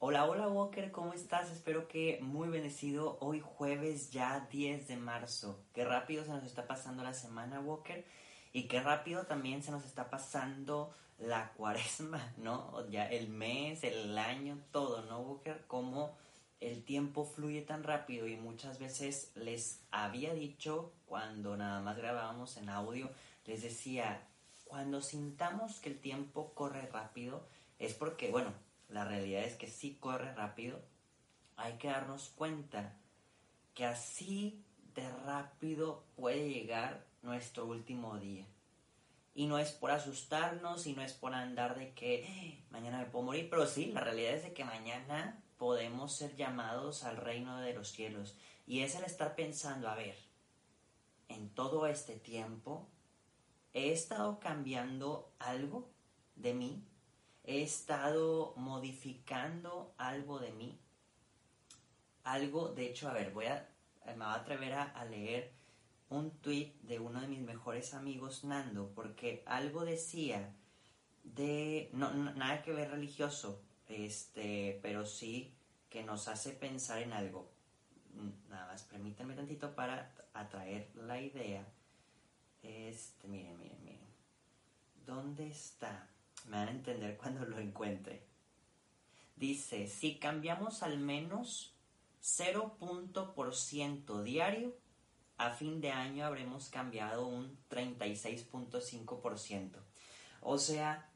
Hola, hola Walker, ¿cómo estás? Espero que muy bendecido hoy jueves ya 10 de marzo. Qué rápido se nos está pasando la semana Walker y qué rápido también se nos está pasando la cuaresma, ¿no? Ya el mes, el año, todo, ¿no Walker? Cómo el tiempo fluye tan rápido y muchas veces les había dicho cuando nada más grabábamos en audio, les decía, cuando sintamos que el tiempo corre rápido, es porque, bueno, la realidad es que sí corre rápido, hay que darnos cuenta que así de rápido puede llegar nuestro último día. Y no es por asustarnos y no es por andar de que eh, mañana me puedo morir, pero sí, la realidad es de que mañana podemos ser llamados al reino de los cielos. Y es el estar pensando, a ver, en todo este tiempo, ¿he estado cambiando algo de mí? ¿He estado modificando algo de mí? Algo, de hecho, a ver, voy a, me voy a atrever a, leer un tweet de uno de mis mejores amigos, Nando, porque algo decía de, no, nada que ver religioso, este, pero sí que nos hace pensar en algo. Nada más, permítanme tantito para atraer la idea. Este, miren, miren, miren. ¿Dónde está? Me van a entender cuando lo encuentre. Dice, si cambiamos al menos 0.% diario, a fin de año habremos cambiado un 36.5%. O sea,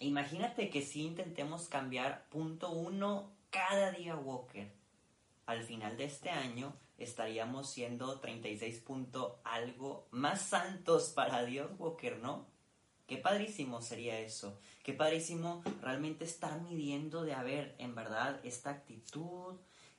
imagínate que si intentemos cambiar punto uno cada día Walker, al final de este año estaríamos siendo 36 punto algo más santos para Dios Walker, ¿no? Qué padrísimo sería eso. Qué padrísimo realmente estar midiendo de haber en verdad esta actitud,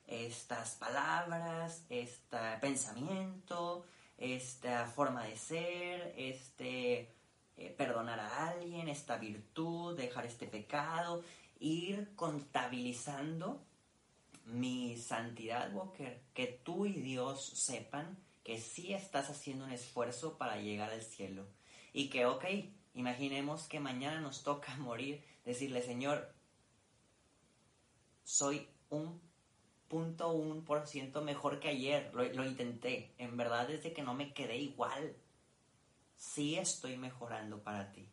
estas palabras, este pensamiento, esta forma de ser, este eh, perdonar a alguien, esta virtud, dejar este pecado, ir contabilizando mi santidad, Walker, que tú y Dios sepan que sí estás haciendo un esfuerzo para llegar al cielo. Y que, ok, imaginemos que mañana nos toca morir, decirle, Señor, soy un punto un por ciento mejor que ayer, lo, lo intenté, en verdad desde que no me quedé igual, sí estoy mejorando para ti.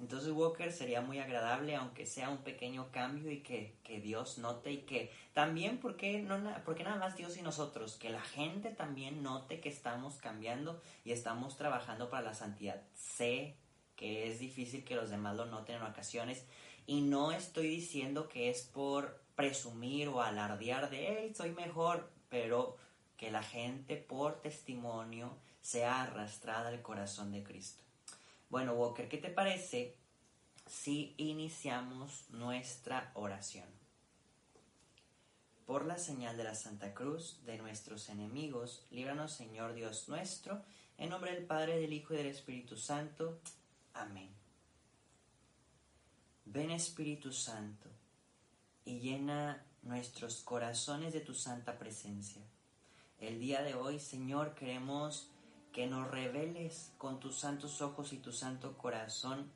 Entonces Walker sería muy agradable, aunque sea un pequeño cambio y que, Dios note y que también, porque no, porque nada más Dios y nosotros? Que la gente también note que estamos cambiando y estamos trabajando para la santidad. Sé que es difícil que los demás lo noten en ocasiones y no estoy diciendo que es por presumir o alardear de, hey, soy mejor, pero que la gente por testimonio sea arrastrada al corazón de Cristo. Bueno, Walker, ¿qué te parece si iniciamos nuestra oración? Por la señal de la Santa Cruz de nuestros enemigos, líbranos Señor Dios nuestro, en nombre del Padre, del Hijo y del Espíritu Santo. Amén. Ven Espíritu Santo y llena nuestros corazones de tu santa presencia. El día de hoy, Señor, queremos que nos reveles con tus santos ojos y tu santo corazón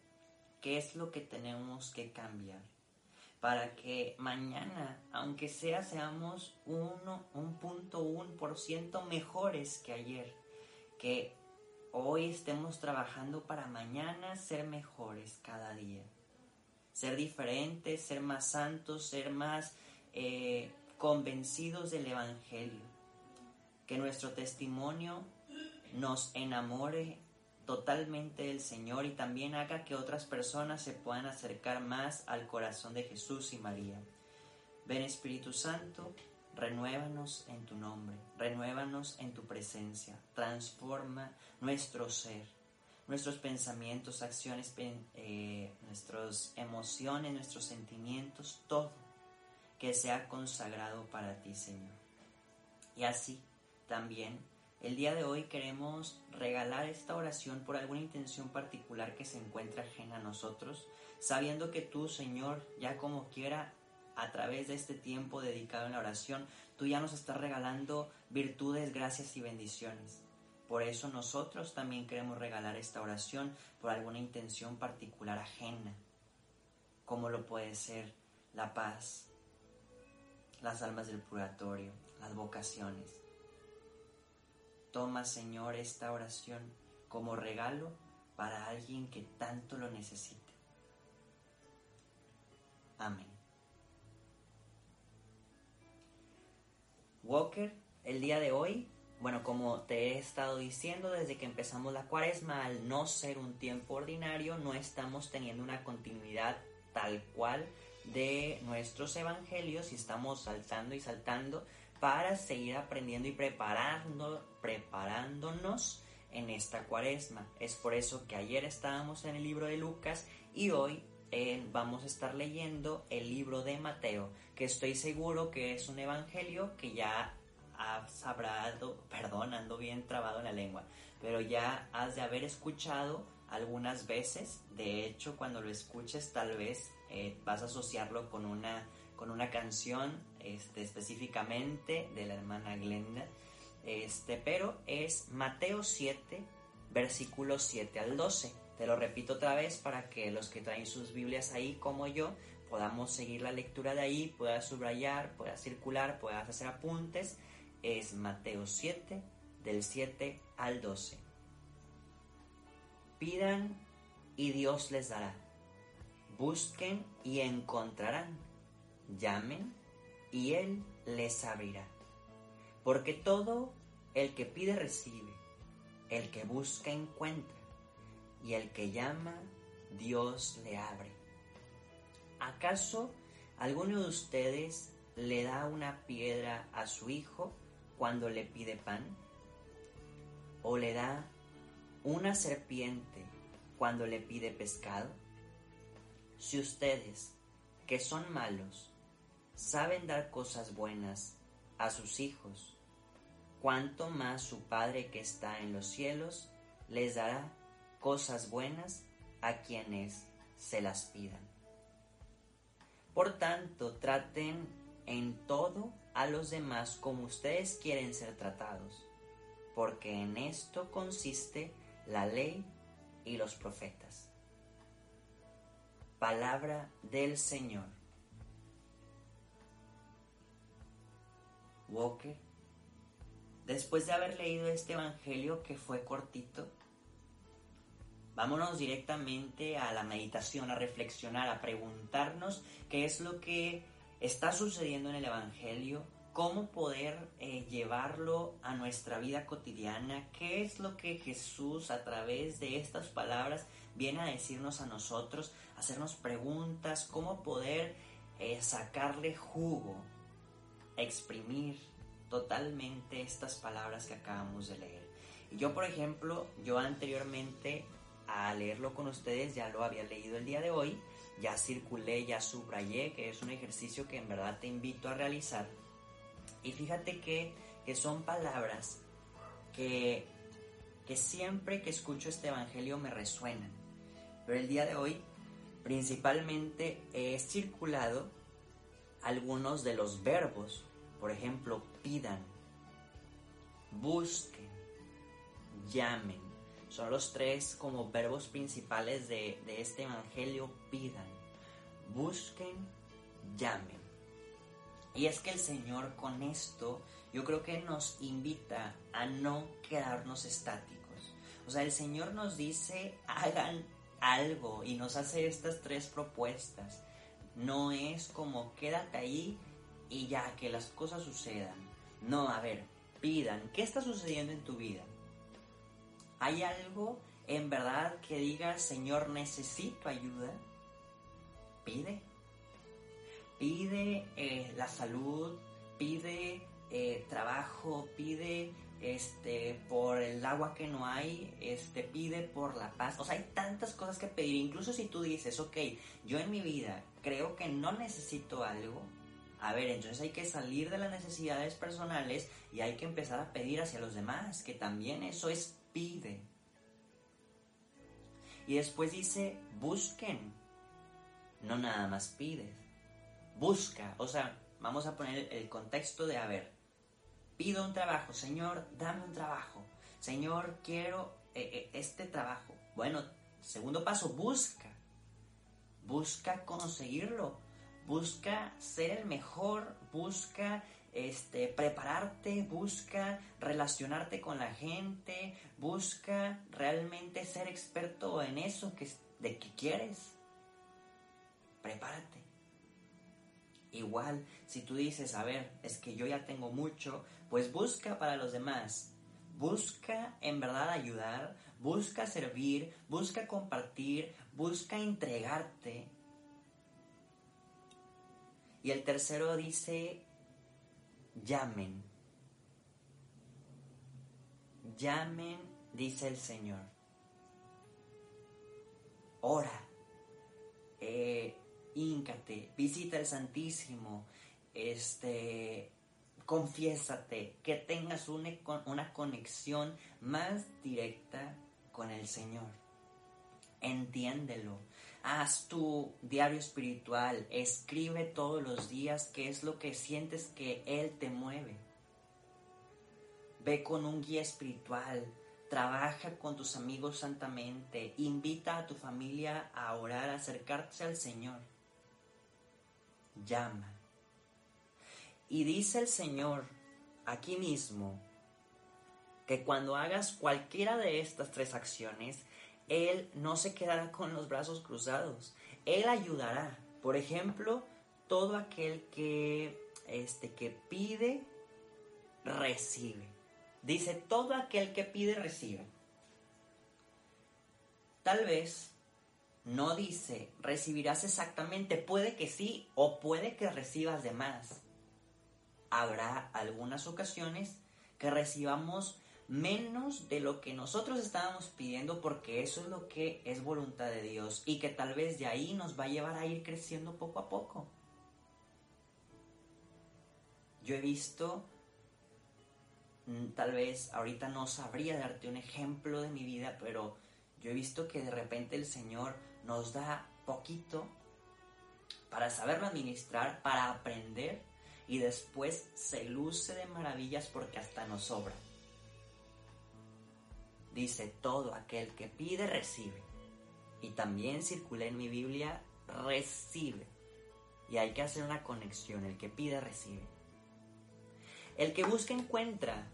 qué es lo que tenemos que cambiar. Para que mañana, aunque sea, seamos uno, un punto, un por ciento mejores que ayer. Que hoy estemos trabajando para mañana ser mejores cada día. Ser diferentes, ser más santos, ser más eh, convencidos del Evangelio. Que nuestro testimonio nos enamore totalmente del Señor y también haga que otras personas se puedan acercar más al corazón de Jesús y María. Ven Espíritu Santo, renuévanos en tu nombre, renuévanos en tu presencia, transforma nuestro ser, nuestros pensamientos, acciones, eh, nuestras emociones, nuestros sentimientos, todo que sea consagrado para ti, Señor. Y así también el día de hoy queremos regalar esta oración por alguna intención particular que se encuentra ajena a nosotros, sabiendo que tú, Señor, ya como quiera, a través de este tiempo dedicado en la oración, tú ya nos estás regalando virtudes, gracias y bendiciones. Por eso nosotros también queremos regalar esta oración por alguna intención particular ajena, como lo puede ser la paz, las almas del purgatorio, las vocaciones. Toma, Señor, esta oración como regalo para alguien que tanto lo necesite. Amén. Walker, el día de hoy, bueno, como te he estado diciendo desde que empezamos la cuaresma, al no ser un tiempo ordinario, no estamos teniendo una continuidad tal cual de nuestros evangelios y estamos saltando y saltando para seguir aprendiendo y preparando, preparándonos en esta cuaresma. Es por eso que ayer estábamos en el libro de Lucas y hoy eh, vamos a estar leyendo el libro de Mateo, que estoy seguro que es un evangelio que ya has hablado, perdón, ando bien trabado en la lengua, pero ya has de haber escuchado algunas veces. De hecho, cuando lo escuches, tal vez eh, vas a asociarlo con una, con una canción este, específicamente de la hermana Glenda. Este, pero es Mateo 7, versículos 7 al 12. Te lo repito otra vez para que los que traen sus Biblias ahí como yo podamos seguir la lectura de ahí, puedas subrayar, puedas circular, puedas hacer apuntes. Es Mateo 7, del 7 al 12. Pidan y Dios les dará. Busquen y encontrarán. Llamen y Él les abrirá. Porque todo el que pide recibe, el que busca encuentra, y el que llama, Dios le abre. ¿Acaso alguno de ustedes le da una piedra a su hijo cuando le pide pan? ¿O le da una serpiente cuando le pide pescado? Si ustedes, que son malos, saben dar cosas buenas a sus hijos, cuanto más su Padre que está en los cielos les dará cosas buenas a quienes se las pidan. Por tanto, traten en todo a los demás como ustedes quieren ser tratados, porque en esto consiste la ley y los profetas. Palabra del Señor. Walker, después de haber leído este Evangelio que fue cortito, vámonos directamente a la meditación, a reflexionar, a preguntarnos qué es lo que está sucediendo en el Evangelio, cómo poder eh, llevarlo a nuestra vida cotidiana, qué es lo que Jesús a través de estas palabras viene a decirnos a nosotros, hacernos preguntas, cómo poder eh, sacarle jugo exprimir totalmente estas palabras que acabamos de leer. Yo, por ejemplo, yo anteriormente a leerlo con ustedes ya lo había leído el día de hoy, ya circulé, ya subrayé, que es un ejercicio que en verdad te invito a realizar. Y fíjate que, que son palabras que, que siempre que escucho este Evangelio me resuenan. Pero el día de hoy principalmente he circulado algunos de los verbos. Por ejemplo, pidan, busquen, llamen. Son los tres como verbos principales de, de este Evangelio. Pidan, busquen, llamen. Y es que el Señor con esto yo creo que nos invita a no quedarnos estáticos. O sea, el Señor nos dice hagan algo y nos hace estas tres propuestas. No es como quédate ahí y ya que las cosas sucedan. No, a ver, pidan, ¿qué está sucediendo en tu vida? ¿Hay algo en verdad que diga, Señor, necesito ayuda? Pide. Pide eh, la salud, pide eh, trabajo, pide este, por el agua que no hay, este, pide por la paz. O sea, hay tantas cosas que pedir. Incluso si tú dices, ok, yo en mi vida creo que no necesito algo. A ver, entonces hay que salir de las necesidades personales y hay que empezar a pedir hacia los demás, que también eso es pide. Y después dice, busquen. No nada más pides. Busca. O sea, vamos a poner el contexto de, a ver, pido un trabajo, Señor, dame un trabajo. Señor, quiero eh, eh, este trabajo. Bueno, segundo paso, busca. Busca conseguirlo. Busca ser el mejor, busca este, prepararte, busca relacionarte con la gente, busca realmente ser experto en eso que, de que quieres. Prepárate. Igual, si tú dices, a ver, es que yo ya tengo mucho, pues busca para los demás. Busca en verdad ayudar, busca servir, busca compartir, busca entregarte. Y el tercero dice, llamen. Llamen, dice el Señor. Ora. Eh, visita el Santísimo, este, confiésate, que tengas una conexión más directa con el Señor. Entiéndelo. Haz tu diario espiritual, escribe todos los días qué es lo que sientes que Él te mueve. Ve con un guía espiritual, trabaja con tus amigos santamente, invita a tu familia a orar, a acercarse al Señor llama. Y dice el Señor aquí mismo que cuando hagas cualquiera de estas tres acciones, Él no se quedará con los brazos cruzados. Él ayudará. Por ejemplo, todo aquel que, este, que pide, recibe. Dice, todo aquel que pide, recibe. Tal vez no dice, recibirás exactamente, puede que sí o puede que recibas de más. Habrá algunas ocasiones que recibamos menos de lo que nosotros estábamos pidiendo porque eso es lo que es voluntad de Dios y que tal vez de ahí nos va a llevar a ir creciendo poco a poco. Yo he visto, mm, tal vez ahorita no sabría darte un ejemplo de mi vida, pero yo he visto que de repente el Señor nos da poquito para saberlo administrar, para aprender y después se luce de maravillas porque hasta nos sobra. Dice, todo aquel que pide, recibe. Y también circulé en mi Biblia, recibe. Y hay que hacer una conexión, el que pide, recibe. El que busca, encuentra.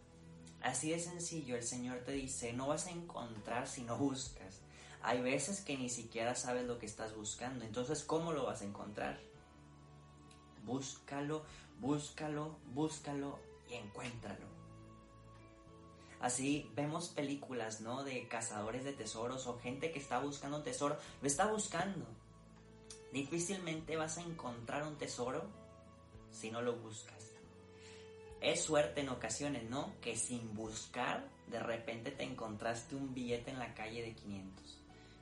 Así de sencillo, el Señor te dice, no vas a encontrar si no buscas hay veces que ni siquiera sabes lo que estás buscando. Entonces, ¿cómo lo vas a encontrar? Búscalo, búscalo, búscalo y encuéntralo. Así vemos películas, ¿no? De cazadores de tesoros o gente que está buscando un tesoro. Lo está buscando. Difícilmente vas a encontrar un tesoro si no lo buscas. Es suerte en ocasiones, ¿no? Que sin buscar, de repente te encontraste un billete en la calle de 500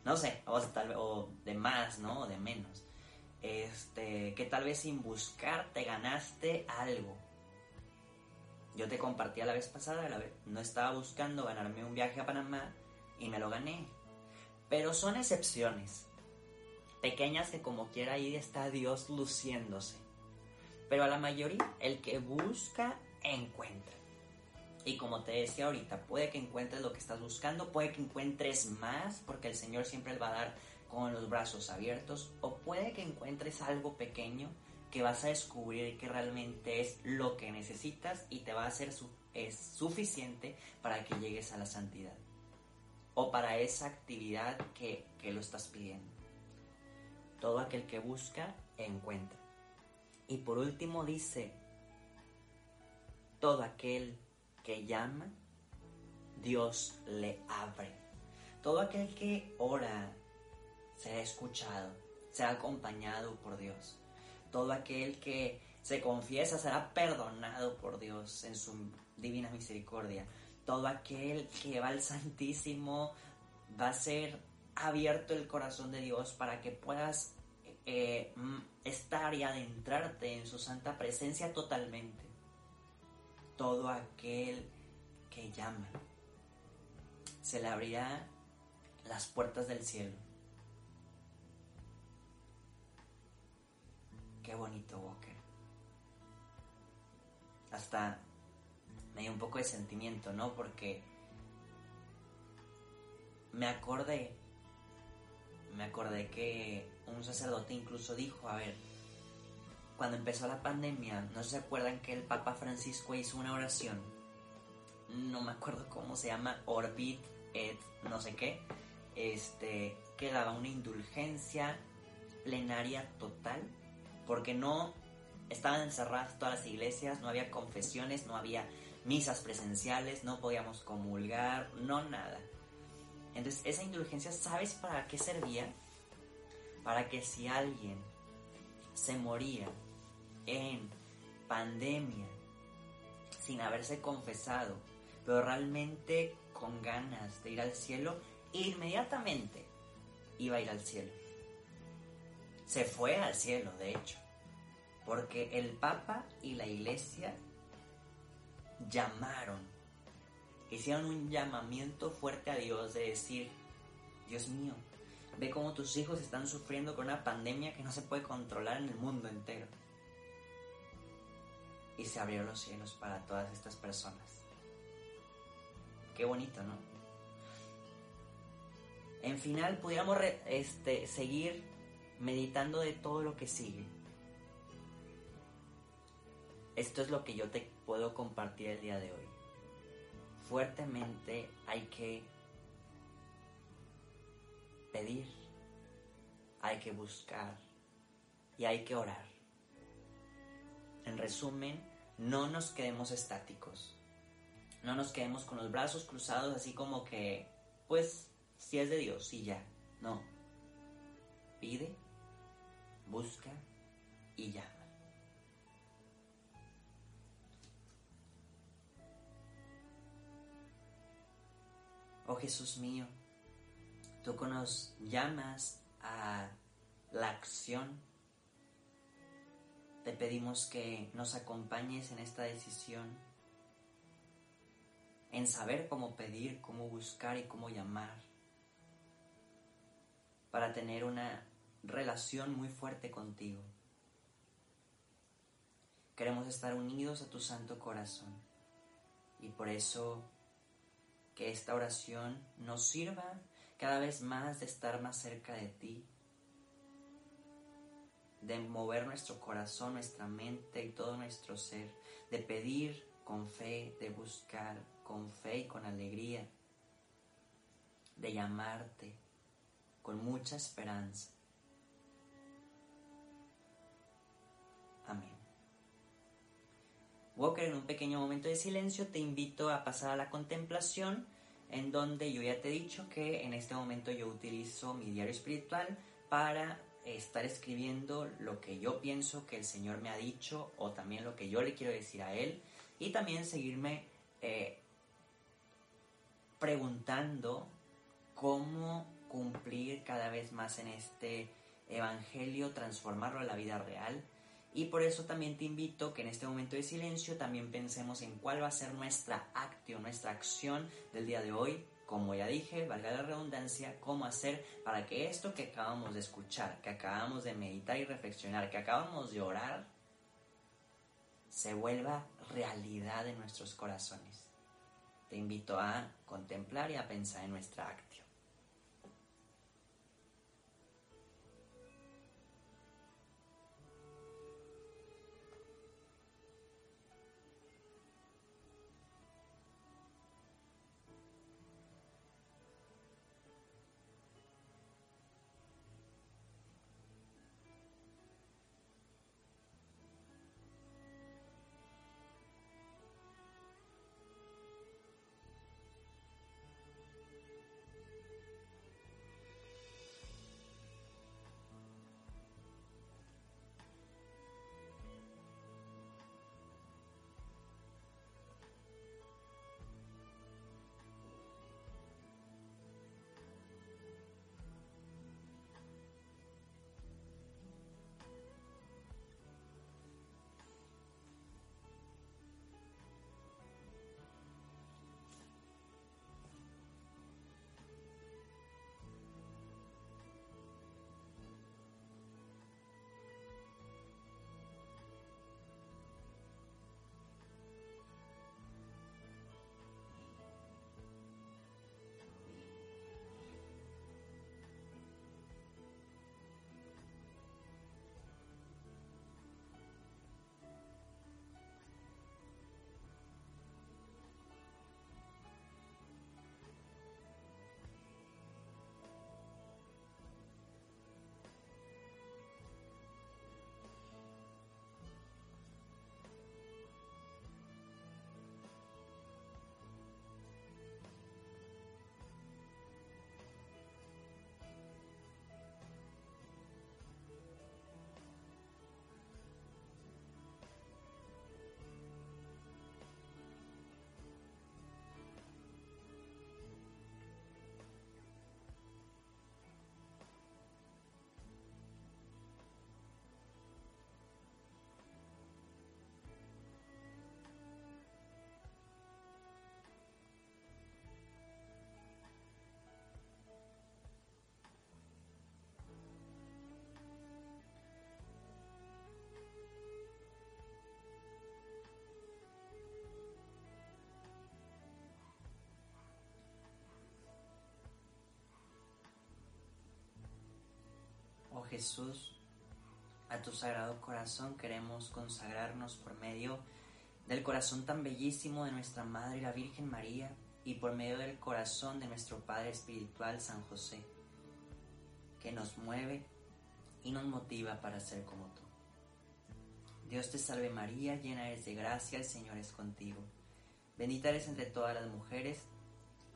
no sé, o, de más, ¿no? O de menos. Este, que tal vez sin buscar te ganaste algo. Yo te compartí la vez pasada, no estaba buscando ganarme un viaje a Panamá y me lo gané. Pero son excepciones. Pequeñas que como quiera ahí está Dios luciéndose. Pero a la mayoría, el que busca, encuentra. Y como te decía ahorita, puede que encuentres lo que estás buscando, puede que encuentres más, porque el Señor siempre va a dar con los brazos abiertos, o puede que encuentres algo pequeño que vas a descubrir que realmente es lo que necesitas y te va a ser es suficiente para que llegues a la santidad o para esa actividad que, que lo estás pidiendo. Todo aquel que busca, encuentra. Y por último dice, todo aquel que llama, Dios le abre. Todo aquel que ora será escuchado, será acompañado por Dios. Todo aquel que se confiesa será perdonado por Dios en su divina misericordia. Todo aquel que va al Santísimo va a ser abierto el corazón de Dios para que puedas eh, estar y adentrarte en su santa presencia totalmente todo aquel que llama. Se le abrirá las puertas del cielo. Qué bonito, Walker. Hasta me dio un poco de sentimiento, ¿no? Porque me acordé, me acordé que un sacerdote incluso dijo, a ver, cuando empezó la pandemia, no se acuerdan que el Papa Francisco hizo una oración, no me acuerdo cómo se llama, Orbit et no sé qué, este, que daba una indulgencia plenaria total, porque no estaban encerradas todas las iglesias, no había confesiones, no había misas presenciales, no podíamos comulgar, no nada. Entonces, esa indulgencia, ¿sabes para qué servía? Para que si alguien se moría en pandemia sin haberse confesado, pero realmente con ganas de ir al cielo, inmediatamente iba a ir al cielo. Se fue al cielo, de hecho, porque el Papa y la Iglesia llamaron, hicieron un llamamiento fuerte a Dios de decir, Dios mío, ve cómo tus hijos están sufriendo con una pandemia que no se puede controlar en el mundo entero. Y se abrieron los cielos para todas estas personas. Qué bonito, ¿no? En final, pudiéramos este, seguir meditando de todo lo que sigue. Esto es lo que yo te puedo compartir el día de hoy. Fuertemente hay que pedir, hay que buscar y hay que orar. En resumen, no nos quedemos estáticos. No nos quedemos con los brazos cruzados así como que, pues, si es de Dios y ya. No. Pide, busca y llama. Oh Jesús mío, tú que nos llamas a la acción, te pedimos que nos acompañes en esta decisión, en saber cómo pedir, cómo buscar y cómo llamar, para tener una relación muy fuerte contigo. Queremos estar unidos a tu santo corazón y por eso que esta oración nos sirva cada vez más de estar más cerca de ti, de mover nuestro corazón, nuestra mente y todo nuestro ser, de pedir con fe, de buscar con fe y con alegría, de llamarte con mucha esperanza. Walker, en un pequeño momento de silencio te invito a pasar a la contemplación, en donde yo ya te he dicho que en este momento yo utilizo mi diario espiritual para estar escribiendo lo que yo pienso que el Señor me ha dicho o también lo que yo le quiero decir a Él y también seguirme eh, preguntando cómo cumplir cada vez más en este Evangelio, transformarlo a la vida real y por eso también te invito que en este momento de silencio también pensemos en cuál va a ser nuestra acción, nuestra acción del día de hoy. Como ya dije, valga la redundancia, cómo hacer para que esto que acabamos de escuchar, que acabamos de meditar y reflexionar, que acabamos de orar, se vuelva realidad en nuestros corazones. Te invito a contemplar y a pensar en nuestra acción. Jesús, a tu sagrado corazón queremos consagrarnos por medio del corazón tan bellísimo de nuestra Madre la Virgen María y por medio del corazón de nuestro Padre Espiritual San José, que nos mueve y nos motiva para ser como tú. Dios te salve María, llena eres de gracia, el Señor es contigo. Bendita eres entre todas las mujeres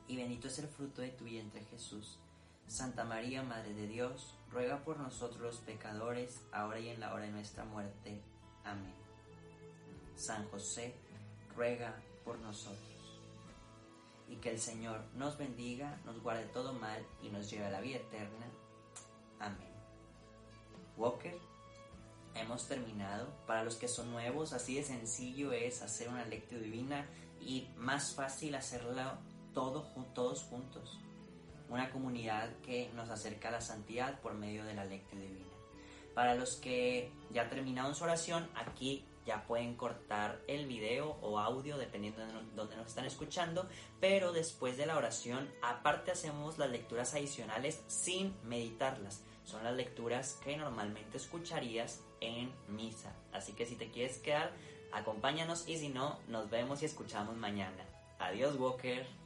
y bendito es el fruto de tu vientre Jesús. Santa María, Madre de Dios, ruega por nosotros los pecadores, ahora y en la hora de nuestra muerte. Amén. San José, ruega por nosotros. Y que el Señor nos bendiga, nos guarde todo mal y nos lleve a la vida eterna. Amén. Walker, hemos terminado. Para los que son nuevos, así de sencillo es hacer una lectura divina y más fácil hacerla todo, todos juntos. Una comunidad que nos acerca a la santidad por medio de la lectura divina. Para los que ya terminaron su oración, aquí ya pueden cortar el video o audio dependiendo de dónde nos están escuchando, pero después de la oración aparte hacemos las lecturas adicionales sin meditarlas. Son las lecturas que normalmente escucharías en misa. Así que si te quieres quedar, acompáñanos y si no, nos vemos y escuchamos mañana. Adiós Walker.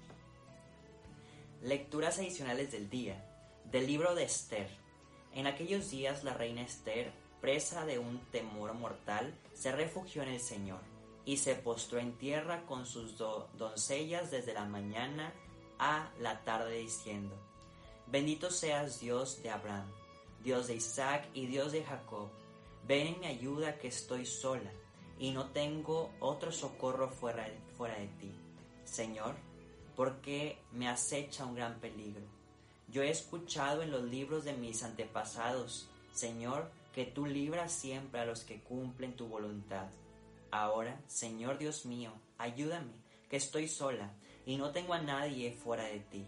Lecturas adicionales del día. Del libro de Esther. En aquellos días la reina Esther presa de un temor mortal, se refugió en el Señor y se postró en tierra con sus doncellas desde la mañana a la tarde diciendo, Bendito seas Dios de Abraham, Dios de Isaac y Dios de Jacob, ven en mi ayuda que estoy sola y no tengo otro socorro fuera, fuera de ti. Señor, porque me acecha un gran peligro. Yo he escuchado en los libros de mis antepasados, Señor, que tú libras siempre a los que cumplen tu voluntad. Ahora, Señor Dios mío, ayúdame, que estoy sola y no tengo a nadie fuera de ti.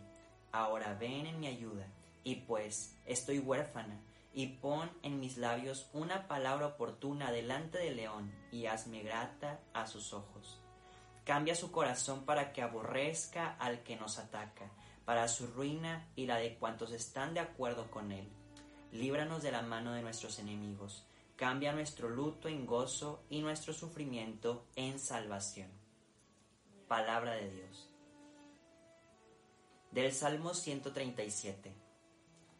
Ahora ven en mi ayuda, y pues estoy huérfana, y pon en mis labios una palabra oportuna delante del león, y hazme grata a sus ojos. Cambia su corazón para que aborrezca al que nos ataca, para su ruina y la de cuantos están de acuerdo con él líbranos de la mano de nuestros enemigos, cambia nuestro luto en gozo y nuestro sufrimiento en salvación. Palabra de Dios. Del Salmo 137.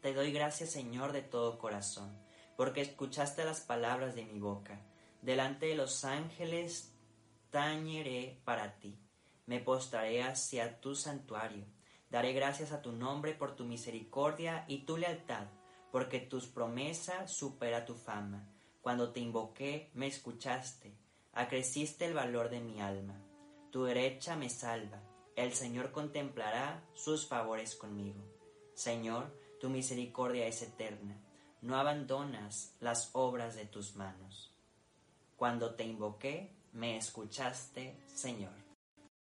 Te doy gracias Señor de todo corazón, porque escuchaste las palabras de mi boca. Delante de los ángeles tañeré para ti. Me postraré hacia tu santuario. Daré gracias a tu nombre por tu misericordia y tu lealtad porque tus promesas supera tu fama. Cuando te invoqué, me escuchaste, acreciste el valor de mi alma. Tu derecha me salva, el Señor contemplará sus favores conmigo. Señor, tu misericordia es eterna, no abandonas las obras de tus manos. Cuando te invoqué, me escuchaste, Señor.